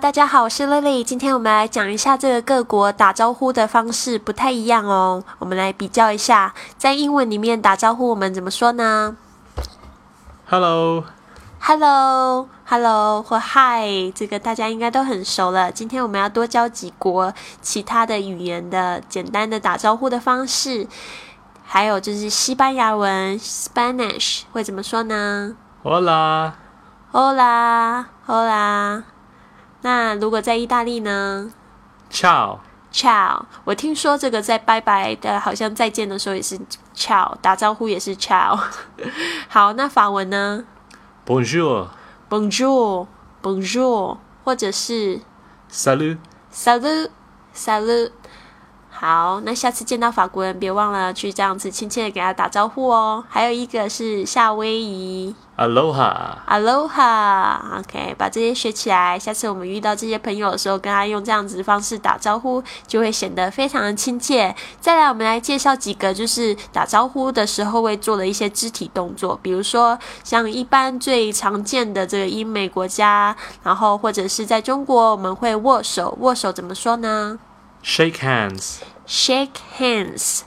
大家好，我是 Lily。今天我们来讲一下这个各国打招呼的方式不太一样哦。我们来比较一下，在英文里面打招呼我们怎么说呢 Hello，Hello，Hello 或 Hi，这个大家应该都很熟了。今天我们要多教几国其他的语言的简单的打招呼的方式，还有就是西班牙文 Spanish 会怎么说呢？Hola，Hola，Hola。那如果在意大利呢？Ciao，Ciao。我听说这个在拜拜的，好像再见的时候也是 Ciao，打招呼也是 Ciao。好，那法文呢？Bonjour，Bonjour，Bonjour，或者是 Salut，Salut，Salut。好，那下次见到法国人，别忘了去这样子亲切的给他打招呼哦。还有一个是夏威夷，Aloha，Aloha，OK，把这些学起来，下次我们遇到这些朋友的时候，跟他用这样子的方式打招呼，就会显得非常的亲切。再来，我们来介绍几个就是打招呼的时候会做的一些肢体动作，比如说像一般最常见的这个英美国家，然后或者是在中国，我们会握手，握手怎么说呢？Shake hands. Shake hands.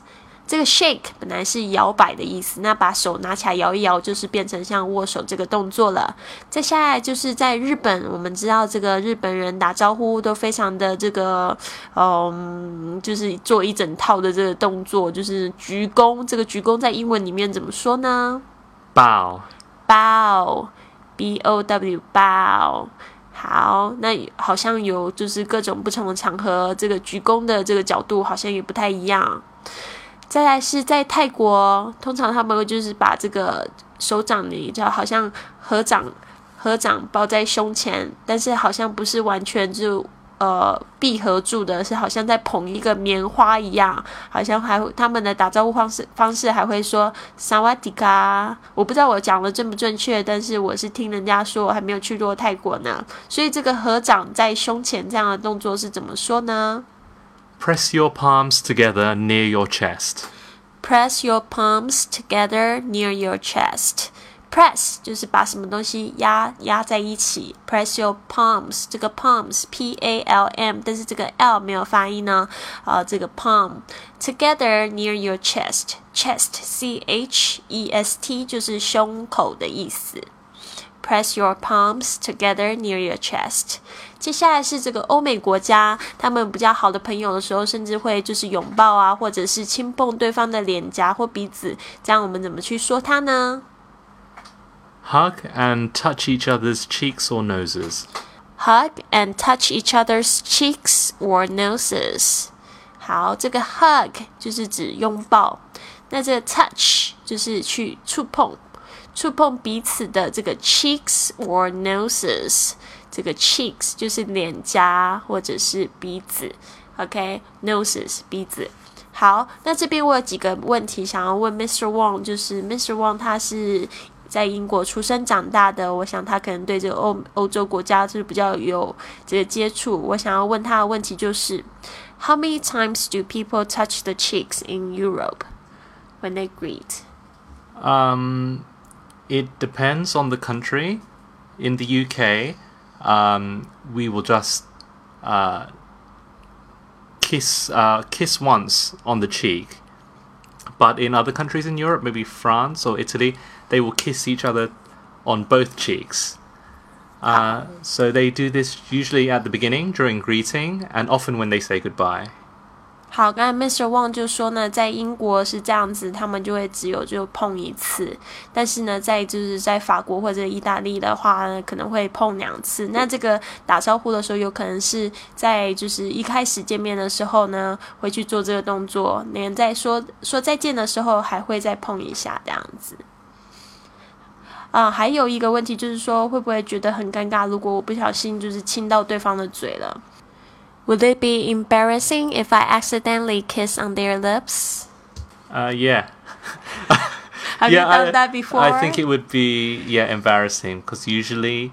这个 shake 本来是摇摆的意思，那把手拿起来摇一摇，就是变成像握手这个动作了。再下来就是在日本，我们知道这个日本人打招呼都非常的这个，嗯，就是做一整套的这个动作，就是鞠躬。这个鞠躬在英文里面怎么说呢？Bow. Bow. B O W. 好，那好像有就是各种不同的场合，这个鞠躬的这个角度好像也不太一样。再来是在泰国，通常他们会就是把这个手掌你知道，好像合掌合掌抱在胸前，但是好像不是完全就。呃，闭合住的是好像在捧一个棉花一样，好像还他们的打招呼方式方式还会说萨瓦迪卡，我不知道我讲的正不正确，但是我是听人家说，我还没有去过泰国呢，所以这个合掌在胸前这样的动作是怎么说呢？Press your palms together near your chest. Press your palms together near your chest. Press 就是把什么东西压压在一起。Press your palms，这个 palms P A L M，但是这个 L 没有发音呢。啊，这个 palm together near your chest，chest C H E S T 就是胸口的意思。Press your palms together near your chest。接下来是这个欧美国家，他们比较好的朋友的时候，甚至会就是拥抱啊，或者是轻碰对方的脸颊或鼻子。这样我们怎么去说它呢 ？Hug and touch each other's cheeks or noses. Hug and touch each other's cheeks or noses. 好，这个 hug 就是指拥抱，那这个 touch 就是去触碰，触碰彼此的这个 cheeks or noses。这个 cheeks 就是脸颊或者是鼻子，OK，noses 鼻子。好，那这边我有几个问题想要问 Mr. Wang，就是 Mr. Wang 他是 在英国出生长大的，我想他可能对这个欧欧洲国家就是比较有这个接触。我想要问他的问题就是：How many times do people touch the cheeks in Europe when they greet? Um, it depends on the country. In the UK, um, we will just uh, kiss uh, kiss once on the cheek. But in other countries in Europe, maybe France or Italy, they will kiss each other on both cheeks. Uh, so they do this usually at the beginning during greeting and often when they say goodbye. 好，刚才 Mr. Wang 就说呢，在英国是这样子，他们就会只有就碰一次，但是呢，在就是在法国或者意大利的话呢，可能会碰两次。那这个打招呼的时候，有可能是在就是一开始见面的时候呢，会去做这个动作，连在说说再见的时候，还会再碰一下这样子。啊，还有一个问题就是说，会不会觉得很尴尬？如果我不小心就是亲到对方的嘴了？Would it be embarrassing if I accidentally kiss on their lips? Uh, yeah. Have yeah, you done I, that before? I think it would be yeah embarrassing because usually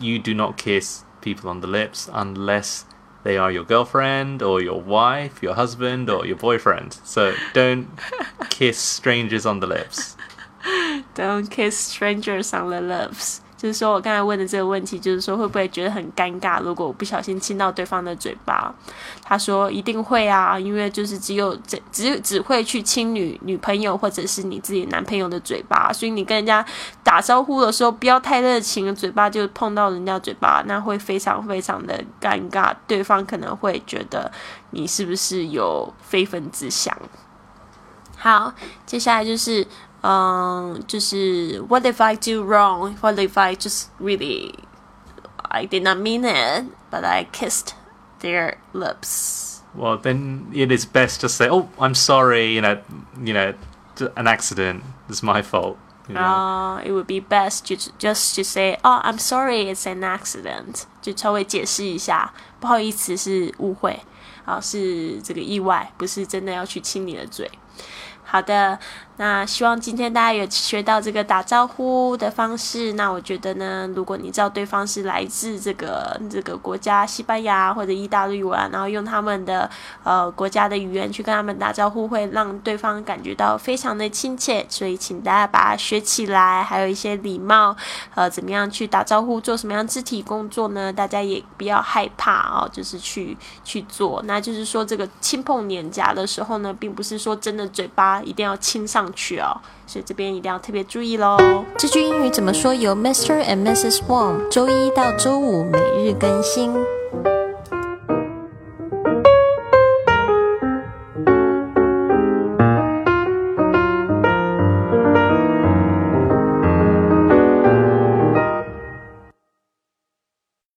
you do not kiss people on the lips unless they are your girlfriend or your wife, your husband or your boyfriend. So don't kiss strangers on the lips. Don't kiss strangers on the lips. 就是说我刚才问的这个问题，就是说会不会觉得很尴尬？如果我不小心亲到对方的嘴巴，他说一定会啊，因为就是只有只只只会去亲女女朋友或者是你自己男朋友的嘴巴，所以你跟人家打招呼的时候不要太热情，嘴巴就碰到人家嘴巴，那会非常非常的尴尬，对方可能会觉得你是不是有非分之想。好，接下来就是。um, just what if I do wrong? What if I just really I did not mean it, but I kissed their lips? Well, then it is best to say, "Oh, I'm sorry," you know, you know, an accident. It's my fault. You know? uh, it would be best to just to say, "Oh, I'm sorry, it's an accident." 就稍微解释一下，不好意思，是误会啊，是这个意外，不是真的要去亲你的嘴。好的， 那希望今天大家有学到这个打招呼的方式。那我觉得呢，如果你知道对方是来自这个这个国家，西班牙或者意大利文，然后用他们的呃国家的语言去跟他们打招呼，会让对方感觉到非常的亲切。所以请大家把它学起来，还有一些礼貌，呃，怎么样去打招呼，做什么样肢体工作呢？大家也不要害怕哦，就是去去做。那就是说，这个轻碰脸颊的时候呢，并不是说真的嘴巴。一定要亲上去哦，所以这边一定要特别注意喽。这句英语怎么说？由 Mr. and Mrs. Wong 周一到周五每日更新。